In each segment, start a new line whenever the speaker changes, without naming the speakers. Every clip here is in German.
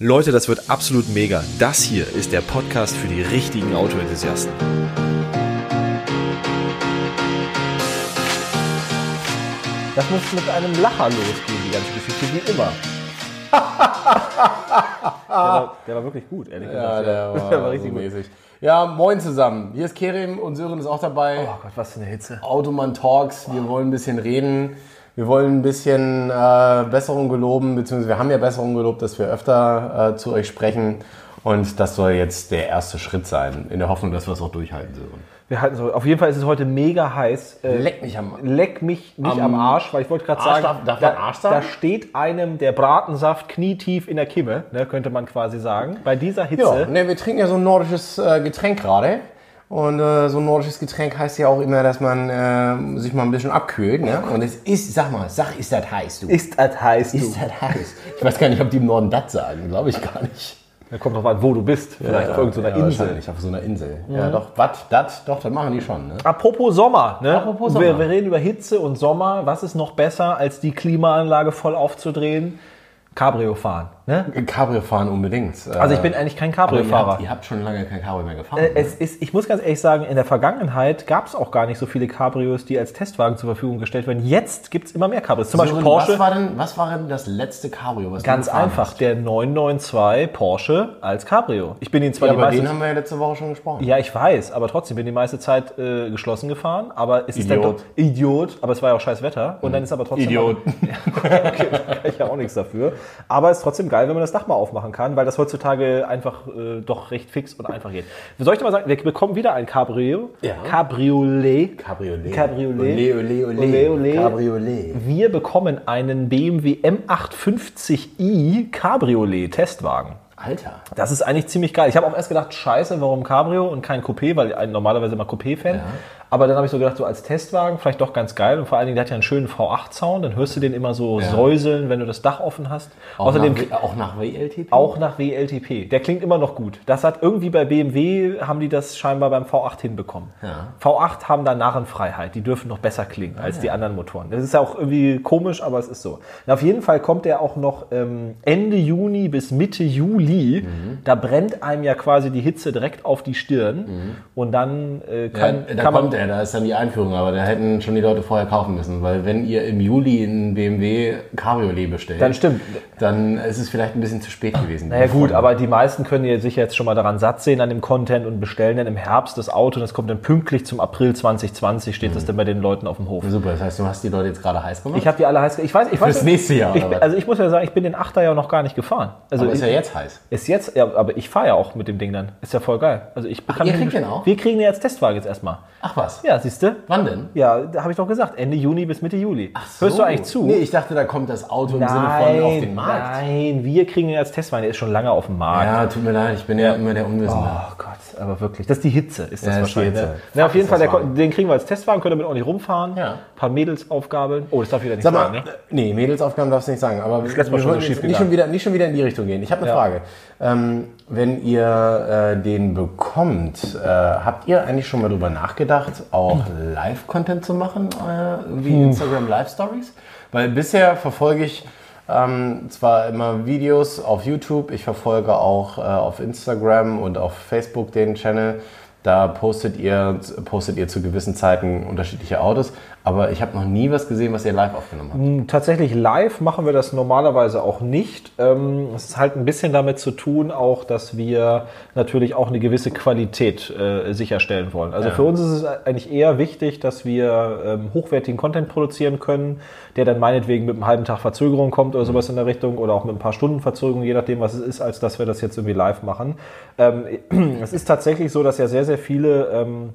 Leute, das wird absolut mega. Das hier ist der Podcast für die richtigen Autoenthusiasten.
Das muss mit einem Lacher losgehen, die ganze Geschichte, wie immer. der, war, der war wirklich gut, ehrlich
Ja,
gesagt.
der war,
Der war richtig
so
gut.
mäßig. Ja, moin zusammen. Hier ist Kerem und Sören ist auch dabei.
Oh Gott, was für eine Hitze.
Automan Talks. Wir wollen ein bisschen reden. Wir wollen ein bisschen äh, Besserung geloben, beziehungsweise wir haben ja Besserung gelobt, dass wir öfter äh, zu euch sprechen. Und das soll jetzt der erste Schritt sein, in der Hoffnung, dass wir es auch durchhalten, Sören.
Wir halten so. Auf jeden Fall ist es heute mega heiß. Äh,
Leck mich am
Leck mich nicht am,
Am
Arsch, weil ich wollte gerade sagen,
darf- darf
da,
Arsch sagen?
da steht einem der Bratensaft knietief in der Kimme, ne, könnte man quasi sagen. Bei dieser
Ja,
Hitze.
ne, wir trinken ja so ein nordisches äh, Getränk gerade. Und äh, so ein nordisches Getränk heißt ja auch immer, dass man äh, sich mal ein bisschen abkühlt. Ne? Und es ist, sag mal, sag, ist das heiß, du?
Ist das heiß, du.
Ist das heiß? Ich weiß gar nicht, ob die im Norden das sagen. Glaube ich gar nicht.
Da kommt drauf an, wo du bist. Vielleicht auf irgendeiner
ja,
Insel.
wahrscheinlich auf so einer Insel. Ja, doch, was, das, doch, das machen die schon. Ne?
Apropos Sommer, ne?
Apropos Sommer.
Wir, wir reden über Hitze und Sommer. Was ist noch besser, als die Klimaanlage voll aufzudrehen? Cabrio fahren. Ne?
Cabrio fahren unbedingt.
Also ich bin eigentlich kein Cabrio-Fahrer.
Ihr, habt- ihr habt schon lange kein Cabrio mehr gefahren.
Äh,
ne?
Es ist, ich muss ganz ehrlich sagen, in der Vergangenheit gab es auch gar nicht so viele Cabrios, die als Testwagen zur Verfügung gestellt werden. Jetzt gibt es immer mehr Cabrios. Zum Beispiel
Sören,
Porsche.
Was war, denn, was war denn das letzte Cabrio, was
Ganz
du gefahren
einfach,
Hast?
der 992 Porsche als Cabrio. Ich bin ihn zwar
Ja,
die
über
meiste
den haben wir ja letzte Woche schon gesprochen.
Ja, ich weiß, aber trotzdem bin die meiste Zeit äh, geschlossen gefahren. Aber es ist
Idiot.
Idiot, aber es war ja auch scheiß Wetter. Und dann ist aber trotzdem.
Idiot.
okay, da kann ich ja auch nichts dafür. Aber es ist trotzdem geil, wenn man das Dach mal aufmachen kann, weil das heutzutage einfach äh, doch recht fix und einfach geht. Soll ich dir mal sagen, wir bekommen wieder ein Cabrio.
Ja.
Cabriolet.
Cabriolet.
Cabriolet.
Ole, ole, ole.
Ole, ole.
Cabriolet.
Wir bekommen einen BMW M850i Cabriolet Testwagen.
Alter.
Das ist eigentlich ziemlich geil. Ich habe auch erst gedacht, scheiße, warum Cabrio und kein Coupé, weil ich normalerweise immer Coupé-Fan. Aber dann habe ich so gedacht, so als Testwagen vielleicht doch ganz geil. Und vor allen Dingen, der hat ja einen schönen V8-Sound. Dann hörst du den immer so säuseln, wenn du das Dach offen hast.
Auch
Außerdem
nach, auch nach WLTP?
auch nach WLTP. Der klingt immer noch gut. Das hat irgendwie bei BMW, haben die das scheinbar beim V8 hinbekommen.
Ja.
V8 haben da Narrenfreiheit. Die dürfen noch besser klingen als die anderen Motoren. Das ist ja auch irgendwie komisch, aber es ist so. Und auf jeden Fall kommt der auch noch ähm, Ende Juni bis Mitte Juli.
Mhm.
Da brennt einem ja quasi die Hitze direkt auf die Stirn. Und dann äh,
Ja,
kann, kann man...
er, da ist dann die Einführung, aber da hätten schon die Leute vorher kaufen müssen, weil wenn ihr im Juli einen BMW Cabriolet bestellt,
Dann stimmt.
dann ist es vielleicht ein bisschen zu spät gewesen.
Naja gut, aber die meisten können ja sich jetzt schon mal daran satt sehen an dem Content und bestellen dann im Herbst das Auto und das kommt dann pünktlich zum April 2020, steht
Mhm.
das dann bei den Leuten auf dem Hof.
Super, das heißt, du hast die Leute jetzt gerade heiß gemacht?
Ich habe die alle heiß. Ich weiß, ich weiß.
Fürs nächste Jahr,
Ich, also ich muss ja sagen, ich bin den Achter ja noch gar nicht gefahren. Also
aber ist
ich,
ja jetzt heiß.
ist jetzt, ja, aber ich fahre ja auch mit dem Ding dann. Ist ja voll geil. Also ich kann
ihr kriegt den auch?
Wir kriegen den als Testwagen jetzt erstmal.
Ach was?
Ja, siehst du?
Wann denn?
Ja, da habe ich doch gesagt, Ende Juni bis Mitte Juli. Hörst du eigentlich zu?
Nee, ich dachte, da kommt das Auto im Sinne von auf den Markt.
nein, wir kriegen ihn als Testwagen. Der ist schon lange auf dem Markt.
Ja, tut mir leid, ich bin ja, immer der Unwissende.
Oh Gott, aber wirklich. Das ist die Hitze, ist das
Ja, das ist die
wahrscheinlich.
Hitze.
Ne? Na, auf jeden
ist
Fall,
das
der, den kriegen wir als Testwagen, können damit ordentlich rumfahren.
Ja.
Ein paar Mädels aufgabeln. Oh, das darf ich wieder nicht
Sag mal,
sagen, ne?
nee, Mädelsaufgaben darfst du nicht sagen, aber wir
letzte Mal schon so
nicht
gegangen.
schon, wieder, nicht schon wieder in die Richtung gehen. Ich habe eine
Ja.
Frage. Ähm, wenn ihr äh, den bekommt, äh, habt ihr eigentlich schon mal drüber nachgedacht, auch Live-Content zu machen, äh, wie. Instagram Live-Stories? Weil bisher verfolge ich ähm, zwar immer Videos auf YouTube, ich verfolge auch äh, auf Instagram und auf Facebook den Channel. Da postet ihr, postet ihr zu gewissen Zeiten unterschiedliche Autos, aber ich habe noch nie was gesehen, was ihr live aufgenommen habt.
Tatsächlich live machen wir das normalerweise auch nicht. Ähm, Es ist halt ein bisschen damit zu tun, auch, dass wir natürlich auch eine gewisse Qualität äh, sicherstellen wollen. Also für uns ist es eigentlich eher wichtig, dass wir ähm, hochwertigen Content produzieren können, der dann meinetwegen mit einem halben Tag Verzögerung kommt oder sowas in der Richtung oder auch mit ein paar Stunden Verzögerung, je nachdem, was es ist, als dass wir das jetzt irgendwie live machen. Ähm, Es ist tatsächlich so, dass ja sehr, sehr viele ähm,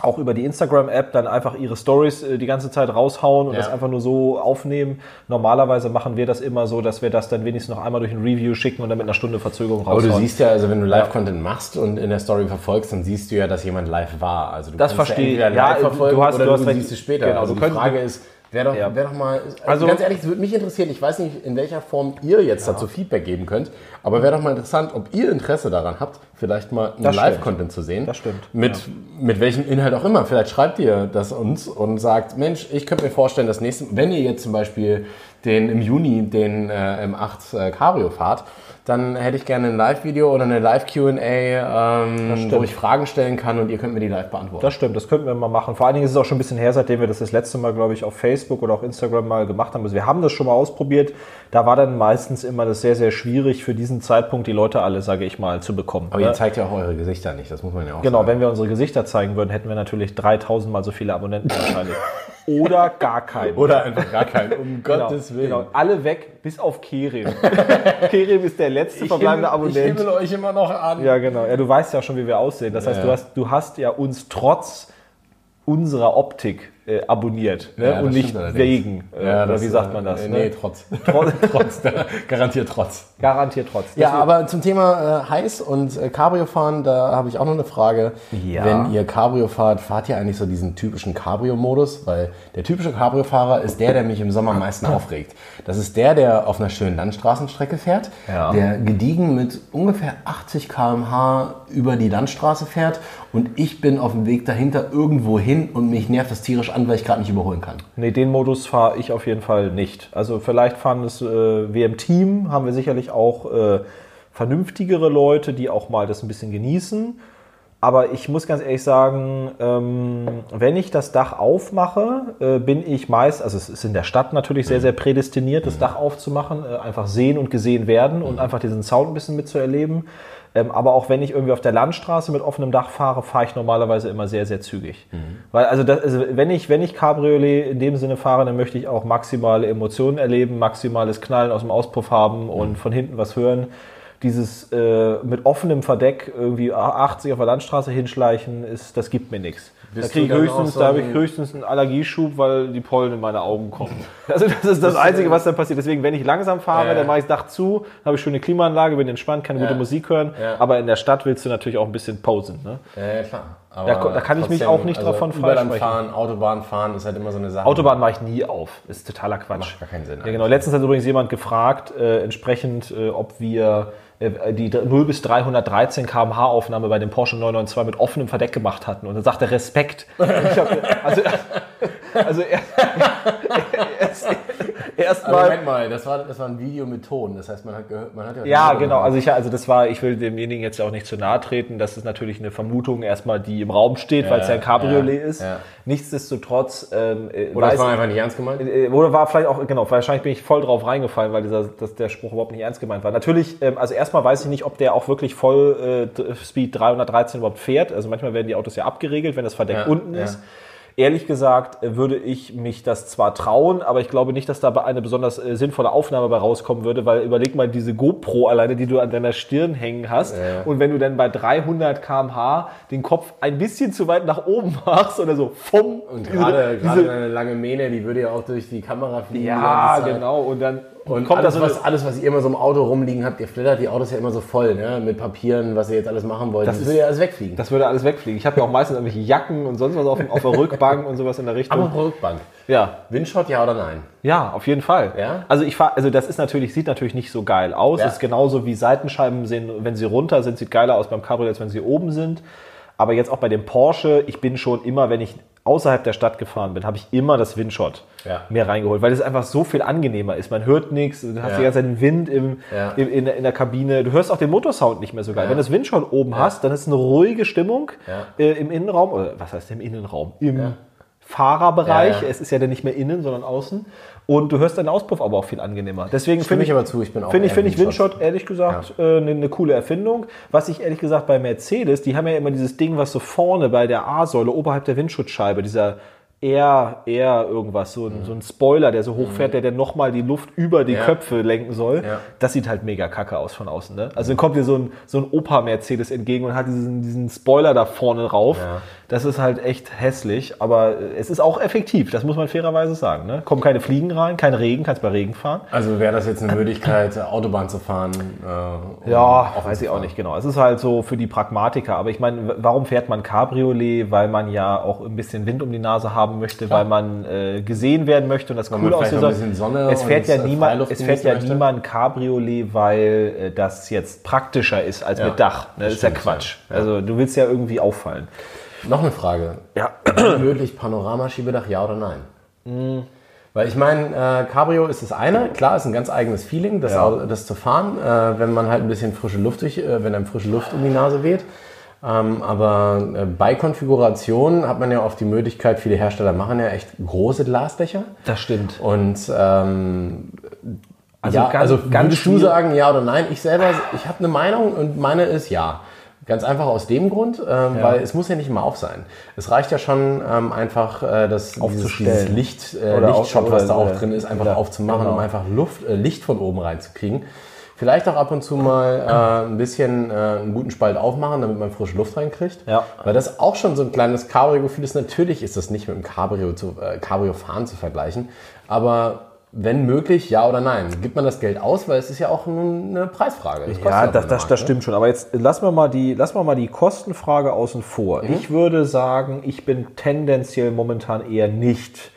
auch über die Instagram-App dann einfach ihre Stories äh, die ganze Zeit raushauen und
Ja.
das einfach nur so aufnehmen. Normalerweise machen wir das immer so, dass wir das dann wenigstens noch einmal durch ein Review schicken und dann mit einer Stunde Verzögerung
Aber
raushauen.
du siehst ja, also wenn du Live-Content machst und in der Story verfolgst, dann siehst du ja, dass jemand live war. Also du
Das
kannst
verstehe ich.
ja verfolgen
du hast- du
du,
hast recht.
siehst es später.
Genau,
also
du
die Frage ist, wäre doch,
Ja.
wär doch mal, also ganz ehrlich, es würde mich interessieren, ich weiß nicht, in welcher Form ihr jetzt dazu Feedback geben könnt, aber wäre doch mal interessant, ob ihr Interesse daran habt, vielleicht mal einen. Live-Content zu sehen.
Das stimmt.
Mit, mit welchem Inhalt auch immer. Vielleicht schreibt ihr das uns und sagt, Mensch, ich könnte mir vorstellen, das nächste, wenn ihr jetzt zum Beispiel den im Juni den äh, M8 äh, Cabrio fahrt, dann hätte ich gerne ein Live-Video oder eine Live-QA, ähm, wo ich Fragen stellen kann und ihr könnt mir die live beantworten.
Das stimmt, das könnten wir mal machen. Vor allen Dingen ist es auch schon ein bisschen her, seitdem wir das das letzte Mal, glaube ich, auf Facebook oder auch Instagram mal gemacht haben. Also wir haben das schon mal ausprobiert. Da war dann meistens immer das sehr, sehr schwierig für diesen Zeitpunkt die Leute alle, sage ich mal, zu bekommen.
Aber
ne?
ihr zeigt ja auch eure Gesichter nicht, das muss man ja auch
Genau,
sagen.
wenn wir unsere Gesichter zeigen würden, hätten wir natürlich 3000 mal so viele Abonnenten wahrscheinlich. Oder gar keinen.
Oder einfach gar keinen, um
Genau,
Gottes Willen.
Genau, alle weg, bis auf Kerim. Kerim ist der letzte verbleibende
himmel, ich
Abonnent.
himmel euch immer noch an.
Ja, genau. Ja, du weißt ja schon, wie wir aussehen. Das heißt,
Ja.
du, hast, du hast ja uns trotz unserer Optik äh, abonniert ne?
Ja,
und nicht wegen. Äh,
Ja,
oder wie sagt
äh,
man das?
äh,
ne?
Nee, trotz.
Trotz,
trotz, garantiert trotz.
garantiert trotz.
Ja,
Deswegen-
aber zum Thema äh, heiß und äh, Cabrio fahren, da habe ich auch noch eine Frage.
Ja.
Wenn ihr Cabrio fahrt, fahrt ihr eigentlich so diesen typischen Cabrio-Modus? Weil der typische Cabrio-Fahrer ist der, der mich im Sommer am meisten aufregt. Das ist der, der auf einer schönen Landstraßenstrecke fährt,
Ja.
der gediegen mit ungefähr 80 km/h über die Landstraße fährt und ich bin auf dem Weg dahinter irgendwo hin und mich nervt das tierisch an, weil ich gerade nicht überholen kann.
Nee, den Modus fahre ich auf jeden Fall nicht. Also vielleicht fahren es äh, wir im Team, haben wir sicherlich auch äh, vernünftigere Leute, die auch mal das ein bisschen genießen. Aber ich muss ganz ehrlich sagen, ähm, wenn ich das Dach aufmache, äh, bin ich meist, also es ist in der Stadt natürlich sehr, sehr prädestiniert, das Dach aufzumachen, äh, einfach sehen und gesehen werden und einfach diesen Sound ein bisschen mitzuerleben. Ähm, aber auch wenn ich irgendwie auf der Landstraße mit offenem Dach fahre, fahre ich normalerweise immer sehr, sehr zügig. Weil also, das, also wenn ich wenn ich Cabriolet in dem Sinne fahre, dann möchte ich auch maximale Emotionen erleben, maximales Knallen aus dem Auspuff haben und von hinten was hören. Dieses äh, mit offenem Verdeck irgendwie 80 auf der Landstraße hinschleichen, ist, das gibt mir nichts. Da kriege ich höchstens,
so
da habe ich höchstens einen Allergieschub, weil die Pollen in meine Augen kommen. Also das ist das Einzige, was dann passiert. Deswegen, wenn ich langsam fahre,
Ja.
dann mache ich das Dach zu, habe ich schöne Klimaanlage, bin entspannt, kann gute
Ja.
Musik hören.
Ja.
Aber in der Stadt willst du natürlich auch ein bisschen posen. Ne?
Ja, klar.
Da da kann ich mich auch nicht davon
Überland
freisprechen.
fahren, Autobahn fahren, ist halt immer so eine Sache.
Autobahn mache ich nie auf. Ist totaler Quatsch.
Macht gar keinen Sinn
Ja, genau. Letztens hat übrigens jemand gefragt, äh, entsprechend, äh, ob wir äh, die 0 bis 313 km/h Aufnahme bei dem Porsche 992 mit offenem Verdeck gemacht hatten. Und dann sagt er Respekt. Hab, also also erst, erst, erst
Aber
mal.
Moment mal, das war, das war ein Video mit Ton. Das heißt, man hat gehört, man hat ja.
Ja, genau. Also ich, also das war, ich will demjenigen jetzt ja auch nicht zu nahe treten. Das ist natürlich eine Vermutung erstmal, die im Raum steht, weil es ja ein Cabriolet
ja,
ist.
ja.
Nichtsdestotrotz, ähm, äh,
Oder das
weiß-
war einfach nicht ernst gemeint.
Äh, Oder war vielleicht auch, genau, wahrscheinlich bin ich voll drauf reingefallen, weil dieser, dass der Spruch überhaupt nicht ernst gemeint war. Natürlich, ähm, also erstmal weiß ich nicht, ob der auch wirklich voll äh, Speed 313 überhaupt fährt. Also manchmal werden die Autos ja abgeregelt, wenn das Verdeck
Ja,
unten
ja.
ist. Ehrlich gesagt äh, würde ich mich das zwar trauen, aber ich glaube nicht, dass da eine besonders äh, sinnvolle Aufnahme bei rauskommen würde, weil überleg mal diese GoPro alleine, die du an deiner Stirn hängen hast.
Ja.
Und wenn du dann bei 300 km/h den Kopf ein bisschen zu weit nach oben machst oder so, vom
Und gerade eine lange Mähne, die würde ja auch durch die Kamera fliegen.
ja,
Zeit.
genau. Und dann
Und
kommt
alles, was, alles, was ihr immer so im Auto rumliegen habt, ihr flittert die Autos ja immer so voll, ne? mit Papieren, was ihr jetzt alles machen wollt. Das,
ist-
würde ja alles wegfliegen.
Das würde alles wegfliegen. Ich habe ja auch meistens irgendwelche Jacken und sonst was auf, auf der Rückbank und sowas in der Richtung.
Aber Rückbank.
ja,
Windshot, ja oder nein?
ja, auf jeden Fall.
Ja?
Also ich fahr, also das ist natürlich sieht natürlich nicht so geil aus.
Ja.
Ist genauso wie Seitenscheiben sehen, wenn sie runter sind, sieht geiler aus beim Cabriolet, als wenn sie oben sind. Aber jetzt auch bei dem Porsche, ich bin schon immer, wenn ich außerhalb der Stadt gefahren bin, habe ich immer das Windshot
Ja.
mehr reingeholt, weil es einfach so viel angenehmer ist. Man hört nichts, du hast
Ja.
die ganze Zeit den Wind im,
Ja.
im, in, der- in der Kabine. Du hörst auch den Motorsound nicht mehr so geil. Wenn du das Windshot oben hast, dann ist eine ruhige Stimmung äh, im Innenraum, oder was heißt im Innenraum? Im Fahrerbereich. Es ist ja dann nicht mehr innen, sondern außen. Und du hörst deinen Auspuff aber auch viel angenehmer. Deswegen finde
ich aber zu, ich bin auch
Finde ich, finde ich
Windshot.
Ehrlich gesagt äh, eine, eine coole Erfindung. Was ich ehrlich gesagt bei Mercedes, die haben ja immer dieses Ding, was so vorne bei der A-Säule oberhalb der Windschutzscheibe, dieser eher, eher irgendwas, so ein, so ein Spoiler, der so hoch fährt, der dann nochmal die Luft über die
Mhm. Ja.
Köpfe lenken soll.
Ja.
Das sieht halt mega kacke aus von außen. Ne? Also dann kommt dir so ein, so ein Opa-Mercedes entgegen und hat diesen, diesen Spoiler da vorne drauf.
Ja.
Das ist halt echt hässlich, aber äh, es ist auch effektiv, das muss man fairerweise sagen. Ne? Kommen keine Fliegen rein, kein Regen, kannst bei Regen fahren.
Also wäre das jetzt eine Möglichkeit, Autobahn zu fahren? Äh, um
Ja, weiß ich auch nicht genau. Es ist halt so für die Pragmatiker. Aber ich meine, warum fährt man Cabriolet? Weil man ja auch ein bisschen Wind um die Nase haben möchte, weil man äh, gesehen werden möchte und das
Weil
cool
Sonne
Es fährt ja
äh,
niemand, es fährt ja niemand Cabriolet, weil äh, das jetzt praktischer ist als
Ja,
mit Dach. Ne? Das ist ja Quatsch.
ja.
Also du willst ja irgendwie auffallen.
Noch eine Frage.
Ja.
Möglich Panoramaschiebedach, ja oder nein? Weil ich meine, äh, Cabrio ist das eine, klar, ist ein ganz eigenes Feeling, das,
Ja.
Auto- das zu fahren, äh, wenn man halt ein bisschen frische Luft durch, äh, wenn einem frische Luft um die Nase weht. Ähm, aber äh, bei Konfiguration hat man ja oft die Möglichkeit, viele Hersteller machen ja echt große Glasdächer.
Das stimmt.
Und ähm,
Also
ja,
ganz-
also
ganz
würdest du sagen ja oder nein? Ich selber, ich habe eine Meinung und meine ist ja. Ganz einfach aus dem Grund, ähm, weil es muss ja nicht immer auf sein. Es reicht ja schon ähm, einfach, äh, das, dieses, dieses Licht, äh, Lichtshot, was da auch drin ist, einfach
ja,
aufzumachen,
genau.
um einfach Luft, äh, Licht von oben reinzukriegen. Vielleicht auch ab und zu mal äh, ein bisschen äh, einen guten Spalt aufmachen, damit man frische Luft reinkriegt.
Ja.
Weil das auch schon so ein kleines Cabrio-Gefühl ist. Natürlich ist das nicht mit dem Cabrio zu, äh, Cabrio-Fahren zu vergleichen, aber wenn möglich, ja oder nein. Gibt man das Geld aus, weil es ist ja auch eine Preisfrage. Das
Ja, das, das, das
ne?
stimmt schon. Aber jetzt lassen wir mal die, lassen wir mal die Kostenfrage außen vor. Ich würde sagen, ich bin tendenziell momentan eher nicht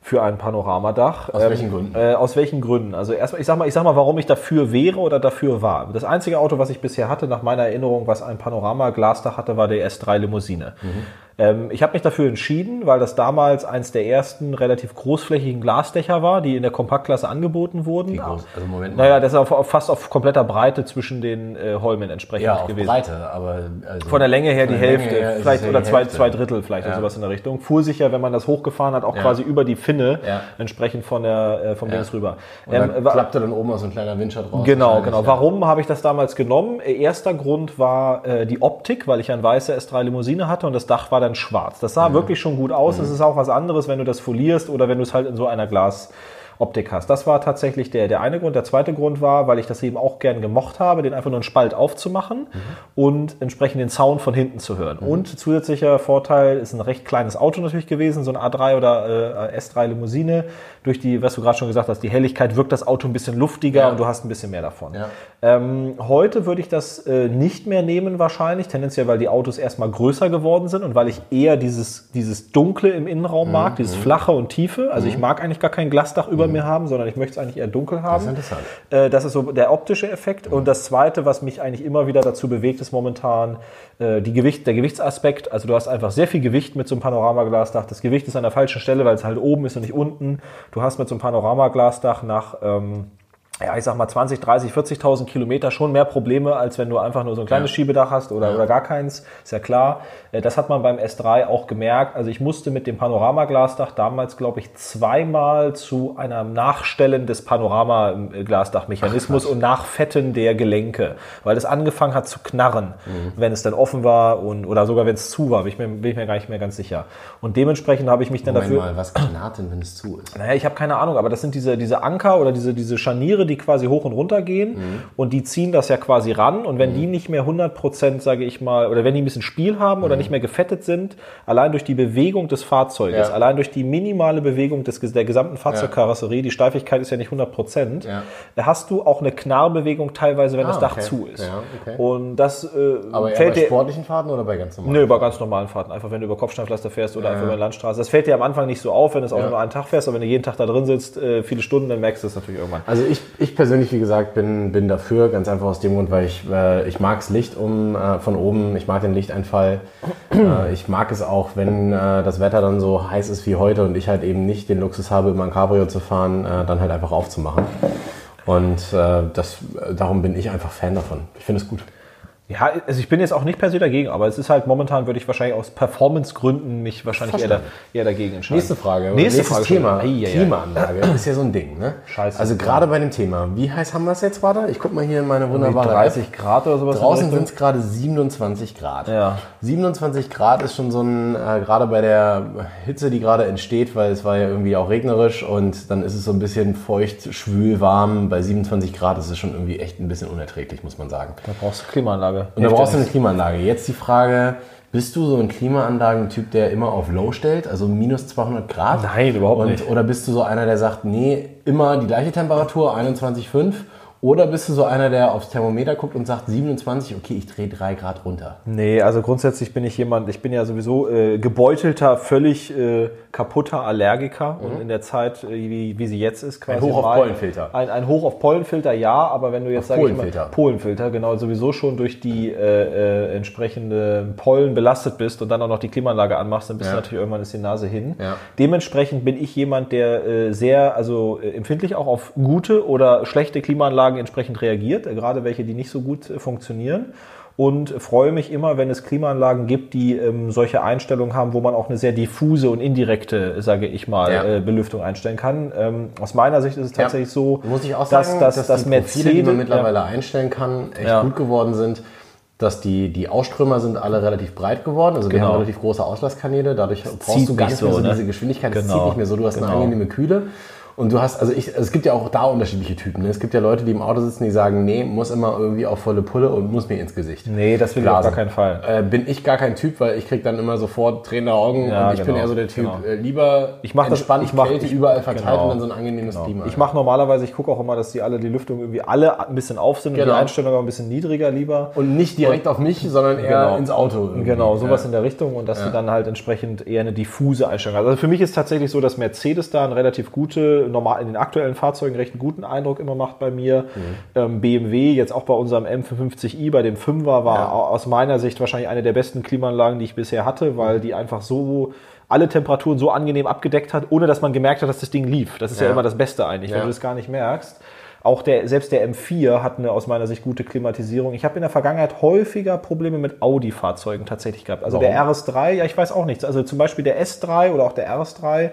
für ein Panoramadach.
Aus welchen Gründen?
Äh, aus welchen Gründen? Also erstmal, ich sag mal, ich sag mal, warum ich dafür wäre oder dafür war. Das einzige Auto, was ich bisher hatte, nach meiner Erinnerung, was ein Panoramaglasdach hatte, war der S3 Limousine.
Mhm.
Ähm, ich habe mich dafür entschieden, weil das damals eins der ersten relativ großflächigen Glasdächer war, die in der Kompaktklasse angeboten wurden.
Wie groß? Also Moment mal.
Naja, das ist auf, auf, fast auf kompletter Breite zwischen den äh, Holmen entsprechend
ja, auf
gewesen.
Breite, aber also
Von der Länge her die Hälfte,
her
vielleicht
ja
oder zwei,
Hälfte.
zwei Drittel vielleicht
Ja.
oder sowas in der Richtung. Fuhr sich ja, wenn man das hochgefahren hat, auch quasi über die Finne
Ja.
entsprechend von der äh, vom Dings rüber.
Und dann
Ähm, wa-
klappte dann oben auch so ein kleiner Windschutz raus.
Genau, genau.
ja.
Warum habe ich das damals genommen? Äh, Erster Grund war äh, die Optik, weil ich ein weiße S3 Limousine hatte und das Dach war dann schwarz. Das sah wirklich schon gut aus. Es ist auch was anderes, wenn du das folierst oder wenn du es halt in so einer Glasoptik hast. Das war tatsächlich der, der eine Grund. Der zweite Grund war, weil ich das eben auch gern gemocht habe, den einfach nur einen Spalt aufzumachen und entsprechend den Sound von hinten zu hören. Und zusätzlicher Vorteil ist ein recht kleines Auto natürlich gewesen, so ein A3 oder äh, S3 Limousine. Durch die, was du gerade schon gesagt hast, die Helligkeit wirkt das Auto ein bisschen luftiger
Ja.
und du hast ein bisschen mehr davon.
Ja.
Ähm, heute würde ich das äh, nicht mehr nehmen wahrscheinlich, tendenziell, weil die Autos erstmal größer geworden sind und weil ich eher dieses, dieses Dunkle im Innenraum
Mhm.
mag, dieses Flache und Tiefe. Also ich mag eigentlich gar kein Glasdach über mir haben, sondern ich möchte es eigentlich eher dunkel haben.
Mhm. Das ist interessant.
Äh, das ist so der optische Effekt. Und das Zweite, was mich eigentlich immer wieder dazu bewegt, ist momentan äh, die Gewicht, der Gewichtsaspekt. Also du hast einfach sehr viel Gewicht mit so einem Panoramaglasdach. Das Gewicht ist an der falschen Stelle, weil es halt oben ist und nicht unten. Du hast mit so einem Panoramaglasdach nach... Ähm, ja, ich sag mal 20, 30, 40.000 Kilometer schon mehr Probleme, als wenn du einfach nur so ein kleines
Ja.
Schiebedach hast oder, oder gar keins. Ist ja klar. Äh, Das hat man beim S3 auch gemerkt. Also ich musste mit dem Panoramaglasdach damals, glaube ich, zweimal zu einer Nachstellen des Panoramaglasdachmechanismus und Nachfetten der Gelenke, weil es angefangen hat zu knarren, wenn es dann offen war und, oder sogar wenn es zu war. Bin ich, mir, bin ich mir gar nicht mehr ganz sicher. Und dementsprechend habe ich mich dann
Moment
dafür...
mal, was knarrt denn, wenn es zu ist?
Naja, ich habe keine Ahnung, aber das sind diese, diese Anker oder diese, diese Scharniere, die quasi hoch und runter gehen und die ziehen das ja quasi ran und wenn die nicht mehr 100%, sage ich mal, oder wenn die ein bisschen Spiel haben oder nicht mehr gefettet sind, allein durch die Bewegung des Fahrzeuges,
Ja.
allein durch die minimale Bewegung des, der gesamten Fahrzeugkarosserie, die Steifigkeit ist ja nicht 100%,
Ja.
hast du auch eine Knarrbewegung teilweise, wenn
Ah,
das Dach
okay.
zu ist.
Okay.
Und das äh,
Aber
fällt
bei
dir...
sportlichen Fahrten oder bei ganz normalen?
Nö, bei ganz normalen Fahrten. Einfach wenn du über Kopfsteinpflaster fährst oder einfach über eine Landstraße. Das fällt dir am Anfang nicht so auf, wenn du es auch nur einen Tag fährst, aber wenn du jeden Tag da drin sitzt, äh, viele Stunden, dann merkst du es natürlich irgendwann.
Also ich, ich persönlich, wie gesagt, bin, bin dafür, ganz einfach aus dem Grund, weil ich, äh, ich mag das Licht um, äh, von oben, ich mag den Lichteinfall. äh, ich mag es auch, wenn äh, das Wetter dann so heiß ist wie heute und ich halt eben nicht den Luxus habe, immer ein Cabrio zu fahren, äh, dann halt einfach aufzumachen. Und äh, das, darum bin ich einfach Fan davon. Ich finde es gut.
Ja, also ich bin jetzt auch nicht per se dagegen, aber es ist halt momentan, würde ich wahrscheinlich aus Performance-Gründen mich wahrscheinlich eher, da, eher dagegen entscheiden.
Nächste Frage.
Nächste
Nächstes
Frage
Thema.
Ei.
Klimaanlage ist ja so ein Ding, ne?
Scheiße.
Also gerade bei dem Thema. Wie heiß haben wir es jetzt gerade? Ich guck mal hier in meine wunderbare
30 Grad oder sowas.
Draußen sind es gerade 27 Grad.
Ja.
27 Grad ist schon so ein, äh, gerade bei der Hitze, die gerade entsteht, weil es war ja irgendwie auch regnerisch und dann ist es so ein bisschen feucht, schwül, warm. Bei 27 Grad ist es schon irgendwie echt ein bisschen unerträglich, muss man sagen.
Da brauchst du Klimaanlage.
Und da brauchst du eine Klimaanlage. Jetzt die Frage, bist du so ein Klimaanlagentyp, der immer auf Low stellt, also minus 200 Grad?
Nein, überhaupt
und,
nicht.
Oder bist du so einer, der sagt, nee, immer die gleiche Temperatur, 21,5 Oder bist du so einer, der aufs Thermometer guckt und sagt 27, okay, ich drehe drei Grad runter?
Nee, also grundsätzlich bin ich jemand, ich bin ja sowieso äh, gebeutelter, völlig äh, kaputter Allergiker und in der Zeit, äh, wie, wie sie jetzt ist, quasi.
Hoch auf Pollenfilter.
Ein, ein Hoch auf Pollenfilter, ja, aber wenn du jetzt
Auf
sag ich mal,
Polenfilter.
Polenfilter, genau, sowieso schon durch die äh, äh, entsprechende Pollen belastet bist und dann auch noch die Klimaanlage anmachst, dann bist
Ja.
du natürlich irgendwann ist die Nase hin.
Ja.
Dementsprechend bin ich jemand, der äh, sehr, also empfindlich auch auf gute oder schlechte Klimaanlagen entsprechend reagiert, äh, gerade welche, die nicht so gut äh, funktionieren. Und freue mich immer, wenn es Klimaanlagen gibt, die ähm, solche Einstellungen haben, wo man auch eine sehr diffuse und indirekte, sage ich mal,
Ja.
äh, Belüftung einstellen kann. Ähm, aus meiner Sicht ist es tatsächlich so,
Muss ich auch
dass,
sagen,
dass,
dass,
dass,
die
Mercedes,
Profile, die man mittlerweile einstellen kann, echt
Ja.
gut geworden sind. Dass die, die Ausströmer sind alle relativ breit geworden. Also wir
Genau.
haben relativ große Auslasskanäle. Dadurch brauchst
zieht
du gar
nicht
nicht mehr
so,
so
ne?
diese Geschwindigkeit. Es
Genau.
zieht nicht mehr so. Du hast eine
Genau.
angenehme Kühle. Und du hast, also ich, es gibt ja auch da unterschiedliche Typen. Ne? Es gibt ja Leute, die im Auto sitzen, die sagen, nee, muss immer irgendwie auf volle Pulle und muss mir ins Gesicht.
Nee, das will ich auf
Blasen.
gar keinen Fall.
Äh, bin ich gar kein Typ, weil ich krieg dann immer sofort tränende Augen
Ja,
und ich bin
genau,
eher so der Typ,
genau.
äh, lieber
Ich mach das-
entspannt,
ich mach-
Kälte
ich-
überall verteilt
genau.
und dann so ein angenehmes Klima.
Ich mache normalerweise, ich gucke auch immer, dass die alle die Lüftung irgendwie alle ein bisschen auf sind und
Genau.
die Einstellung aber ein bisschen niedriger lieber.
und nicht direkt auf mich, sondern eher
Genau.
ins Auto. irgendwie.
Genau, sowas
Ja.
in der Richtung und dass du dann halt entsprechend eher eine diffuse Einstellung hast. Also für mich ist tatsächlich so, dass Mercedes da einen relativ gute, normal in den aktuellen Fahrzeugen recht einen guten Eindruck immer macht bei mir. Ähm, BMW, jetzt auch bei unserem M55i, bei dem 5er, war
Ja.
au- aus meiner Sicht wahrscheinlich eine der besten Klimaanlagen, die ich bisher hatte, weil die einfach so alle Temperaturen so angenehm abgedeckt hat, ohne dass man gemerkt hat, dass das Ding lief. Das ist ja,
Ja.
immer das Beste eigentlich, wenn
Ja.
du das gar nicht merkst. Auch der, selbst der M4 hat eine aus meiner Sicht gute Klimatisierung. Ich habe in der Vergangenheit häufiger Probleme mit Audi-Fahrzeugen tatsächlich gehabt. Also der
Warum?
RS3, ja, ich weiß auch nichts. Also zum Beispiel der S3 oder auch der RS3, äh,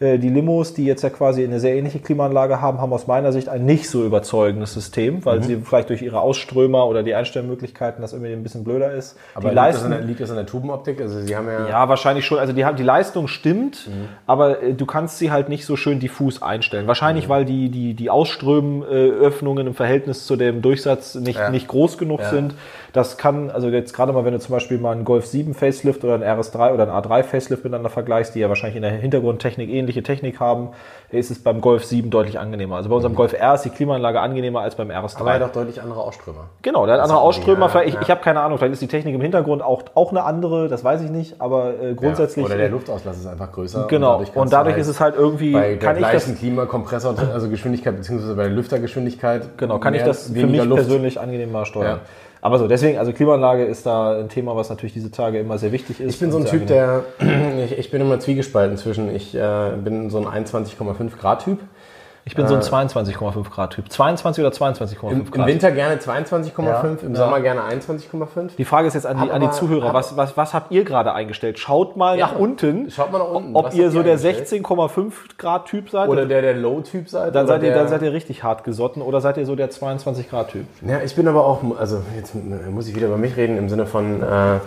die Limos, die jetzt ja quasi eine sehr ähnliche Klimaanlage haben, haben aus meiner Sicht ein nicht so überzeugendes System,
Mhm.
weil sie vielleicht durch ihre Ausströmer oder die Einstellmöglichkeiten das irgendwie ein bisschen blöder ist.
Aber
die
liegt, das
Leisten,
an der, liegt das an der Tubenoptik? Also sie haben ja,
ja, wahrscheinlich schon. Also die, haben- die Leistung stimmt,
Mhm.
aber äh, du kannst sie halt nicht so schön diffus einstellen. Wahrscheinlich,
Mhm.
weil die, die, die Ausströmöffnungen im Verhältnis zu dem Durchsatz nicht,
Ja.
nicht groß genug
Ja.
sind. Das kann, also jetzt gerade mal, wenn du zum Beispiel mal einen Golf 7 Facelift oder einen RS3 oder einen A3 Facelift miteinander vergleichst, die ja wahrscheinlich in der Hintergrundtechnik ähnliche Technik haben, ist es beim Golf 7 deutlich angenehmer. Also bei unserem Golf R ist die Klimaanlage angenehmer als beim RS3.
aber ja doch deutlich andere Ausströmer.
Genau, der hat andere Ausströmer.
ja,
ich
ja.
ich habe keine Ahnung, vielleicht ist die Technik im Hintergrund auch, auch eine andere, das weiß ich nicht, aber äh, grundsätzlich.
Ja. Oder der Luftauslass ist einfach größer.
Genau, und
du
dadurch ist es halt irgendwie,
bei der gleichen Klimakompressor, also Geschwindigkeit, beziehungsweise bei der Lüftergeschwindigkeit.
genau, kann ich das für mich
Luft.
persönlich angenehmer steuern. Aber so, deswegen, also Klimaanlage ist da ein Thema, was natürlich diese Tage immer sehr wichtig ist.
Ich bin so ein Typ,
angenehm.
der, ich, ich bin immer zwiegespalten zwischen, ich äh, bin so ein 21,5 Grad Typ.
Ich bin so ein 22,5 Grad Typ. 22 oder 22,5
Im, Im
Grad?
Winter gerne 22,5,
Ja.
im
Ja.
Sommer gerne 21,5.
Die Frage ist jetzt an die, an die Zuhörer, was, was, was habt ihr gerade eingestellt? Schaut mal
Ja.
nach unten,
Schaut mal nach unten.
ob
Was
ihr so der
eingestellt?
16,5 Grad Typ seid.
Oder der, der Low-Typ seid.
dann, seid ihr, dann seid ihr richtig hart gesotten oder seid ihr so der 22 Grad Typ?
Ja, ich bin aber auch, also jetzt muss ich wieder über mich reden, im Sinne von, äh,